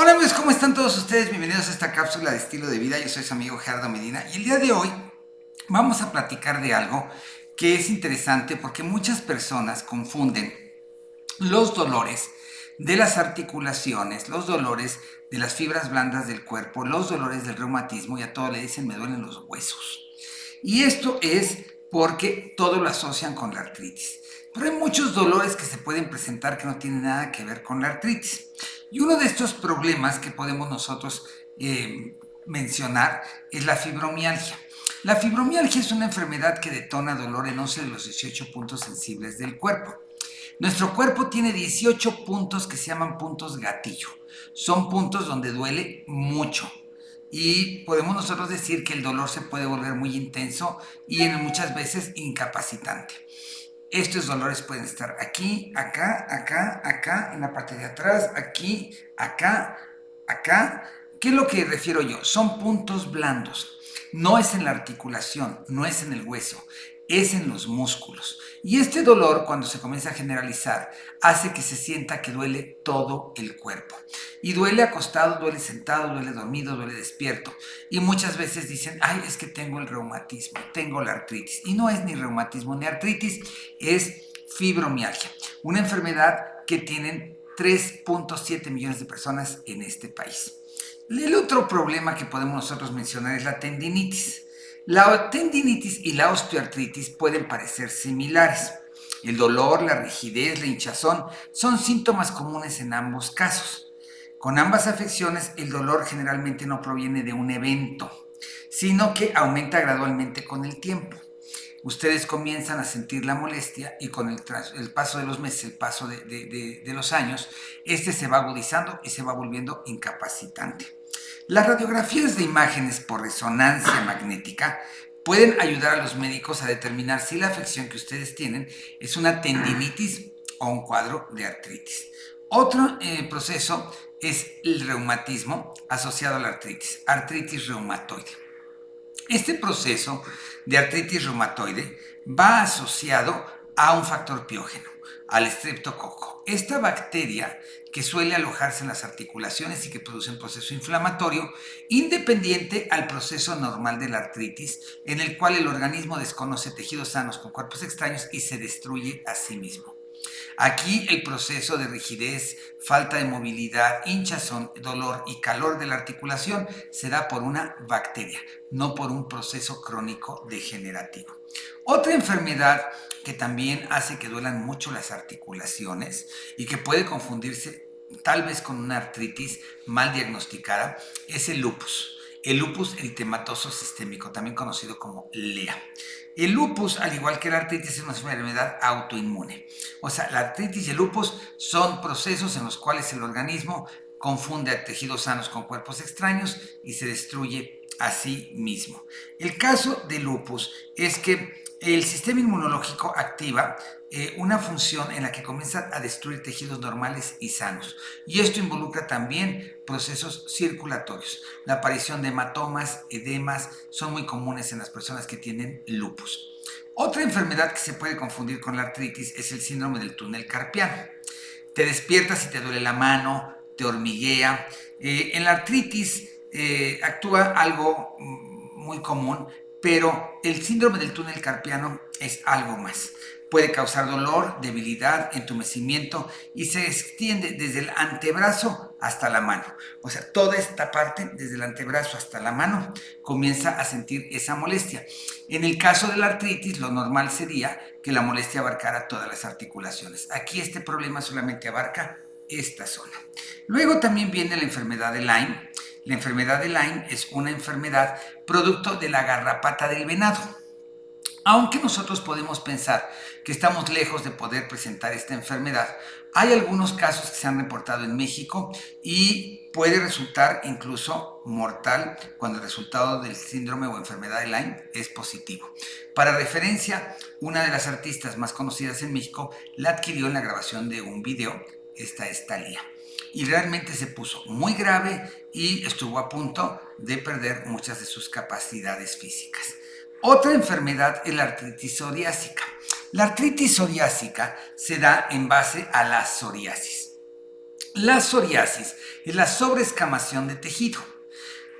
Hola amigos, ¿cómo están todos ustedes? Bienvenidos a esta cápsula de estilo de vida. Yo soy su amigo Gerardo Medina y el día de hoy vamos a platicar de algo que es interesante porque muchas personas confunden los dolores de las articulaciones, los dolores de las fibras blandas del cuerpo, los dolores del reumatismo y a todo le dicen me duelen los huesos. Y esto es porque todo lo asocian con la artritis. Pero hay muchos dolores que se pueden presentar que no tienen nada que ver con la artritis. Y uno de estos problemas que podemos nosotros eh, mencionar es la fibromialgia. La fibromialgia es una enfermedad que detona dolor en 11 de los 18 puntos sensibles del cuerpo. Nuestro cuerpo tiene 18 puntos que se llaman puntos gatillo. Son puntos donde duele mucho. Y podemos nosotros decir que el dolor se puede volver muy intenso y muchas veces incapacitante. Estos dolores pueden estar aquí, acá, acá, acá, en la parte de atrás, aquí, acá, acá. ¿Qué es lo que refiero yo? Son puntos blandos. No es en la articulación, no es en el hueso, es en los músculos. Y este dolor, cuando se comienza a generalizar, hace que se sienta que duele todo el cuerpo. Y duele acostado, duele sentado, duele dormido, duele despierto. Y muchas veces dicen, ay, es que tengo el reumatismo, tengo la artritis. Y no es ni reumatismo ni artritis, es fibromialgia. Una enfermedad que tienen 3.7 millones de personas en este país. El otro problema que podemos nosotros mencionar es la tendinitis. La tendinitis y la osteoartritis pueden parecer similares. El dolor, la rigidez, la hinchazón son síntomas comunes en ambos casos. Con ambas afecciones, el dolor generalmente no proviene de un evento, sino que aumenta gradualmente con el tiempo. Ustedes comienzan a sentir la molestia y con el, paso de los meses, el paso de los años, este se va agudizando y se va volviendo incapacitante. Las radiografías de imágenes por resonancia magnética pueden ayudar a los médicos a determinar si la afección que ustedes tienen es una tendinitis o un cuadro de artritis. Otro eh, proceso es el reumatismo asociado a la artritis, artritis reumatoide. Este proceso de artritis reumatoide va asociado a un factor piógeno, al estreptococo. Esta bacteria que suele alojarse en las articulaciones y que produce un proceso inflamatorio independiente al proceso normal de la artritis, en el cual el organismo desconoce tejidos sanos con cuerpos extraños y se destruye a sí mismo. Aquí el proceso de rigidez, falta de movilidad, hinchazón, dolor y calor de la articulación se da por una bacteria, no por un proceso crónico degenerativo. Otra enfermedad que también hace que duelan mucho las articulaciones y que puede confundirse tal vez con una artritis mal diagnosticada es el lupus. El lupus eritematoso sistémico, también conocido como LEA. El lupus, al igual que la artritis, es una enfermedad autoinmune. O sea, la artritis y el lupus son procesos en los cuales el organismo confunde a tejidos sanos con cuerpos extraños y se destruye a sí mismo. El caso de lupus es que el sistema inmunológico activa eh, una función en la que comienza a destruir tejidos normales y sanos. Y esto involucra también procesos circulatorios. La aparición de hematomas, edemas, son muy comunes en las personas que tienen lupus. Otra enfermedad que se puede confundir con la artritis es el síndrome del túnel carpiano. Te despiertas y te duele la mano, te hormiguea. Eh, en la artritis eh, actúa algo muy común pero el síndrome del túnel carpiano es algo más. Puede causar dolor, debilidad, entumecimiento y se extiende desde el antebrazo hasta la mano. O sea, toda esta parte, desde el antebrazo hasta la mano, comienza a sentir esa molestia. En el caso de la artritis, lo normal sería que la molestia abarcara todas las articulaciones. Aquí este problema solamente abarca esta zona. Luego también viene la enfermedad de Lyme, la enfermedad de Lyme es una enfermedad producto de la garrapata del venado. Aunque nosotros podemos pensar que estamos lejos de poder presentar esta enfermedad, hay algunos casos que se han reportado en México y puede resultar incluso mortal cuando el resultado del síndrome o enfermedad de Lyme es positivo. Para referencia, una de las artistas más conocidas en México la adquirió en la grabación de un video, esta es Thalía. Y realmente se puso muy grave y estuvo a punto de perder muchas de sus capacidades físicas. Otra enfermedad es la artritis psoriásica. La artritis psoriásica se da en base a la psoriasis. La psoriasis es la sobreescamación de tejido.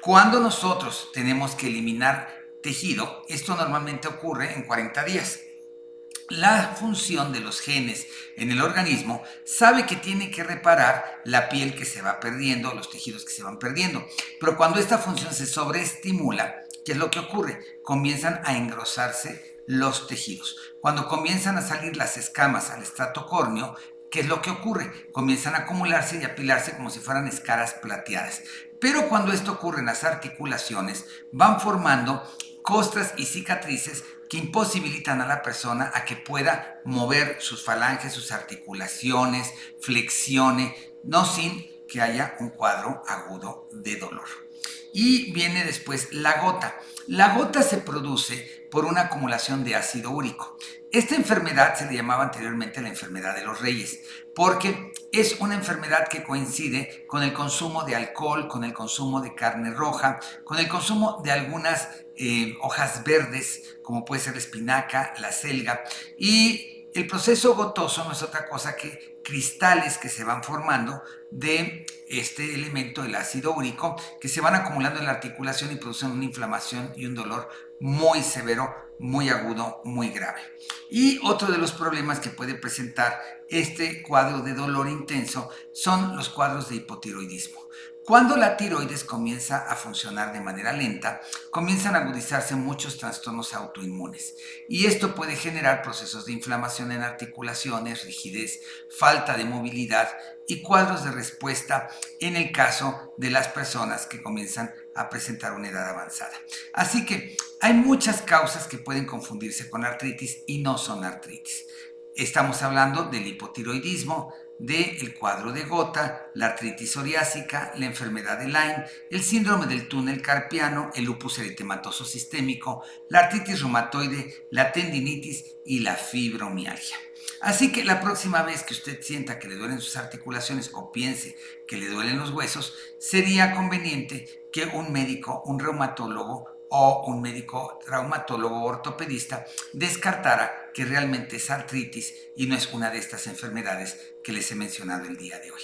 Cuando nosotros tenemos que eliminar tejido, esto normalmente ocurre en 40 días. La función de los genes en el organismo sabe que tiene que reparar la piel que se va perdiendo, los tejidos que se van perdiendo. Pero cuando esta función se sobreestimula, ¿qué es lo que ocurre? Comienzan a engrosarse los tejidos. Cuando comienzan a salir las escamas al estrato córneo, ¿qué es lo que ocurre? Comienzan a acumularse y apilarse como si fueran escaras plateadas. Pero cuando esto ocurre en las articulaciones, van formando costras y cicatrices que imposibilitan a la persona a que pueda mover sus falanges, sus articulaciones, flexione, no sin que haya un cuadro agudo de dolor. Y viene después la gota. La gota se produce por una acumulación de ácido úrico. Esta enfermedad se le llamaba anteriormente la enfermedad de los reyes, porque es una enfermedad que coincide con el consumo de alcohol, con el consumo de carne roja, con el consumo de algunas eh, hojas verdes, como puede ser la espinaca, la selga, y el proceso gotoso no es otra cosa que cristales que se van formando de este elemento, el ácido úrico, que se van acumulando en la articulación y producen una inflamación y un dolor muy severo, muy agudo, muy grave. Y otro de los problemas que puede presentar este cuadro de dolor intenso son los cuadros de hipotiroidismo. Cuando la tiroides comienza a funcionar de manera lenta, comienzan a agudizarse muchos trastornos autoinmunes y esto puede generar procesos de inflamación en articulaciones, rigidez, falta de movilidad y cuadros de respuesta en el caso de las personas que comienzan a presentar una edad avanzada. Así que hay muchas causas que pueden confundirse con artritis y no son artritis. Estamos hablando del hipotiroidismo, del cuadro de gota, la artritis psoriásica, la enfermedad de Lyme, el síndrome del túnel carpiano, el lupus eritematoso sistémico, la artritis reumatoide, la tendinitis y la fibromialgia. Así que la próxima vez que usted sienta que le duelen sus articulaciones o piense que le duelen los huesos, sería conveniente que un médico, un reumatólogo o un médico traumatólogo ortopedista descartara que realmente es artritis y no es una de estas enfermedades que les he mencionado el día de hoy.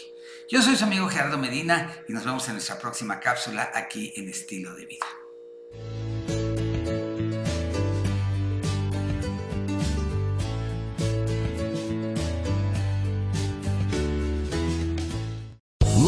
Yo soy su amigo Gerardo Medina y nos vemos en nuestra próxima cápsula aquí en Estilo de Vida.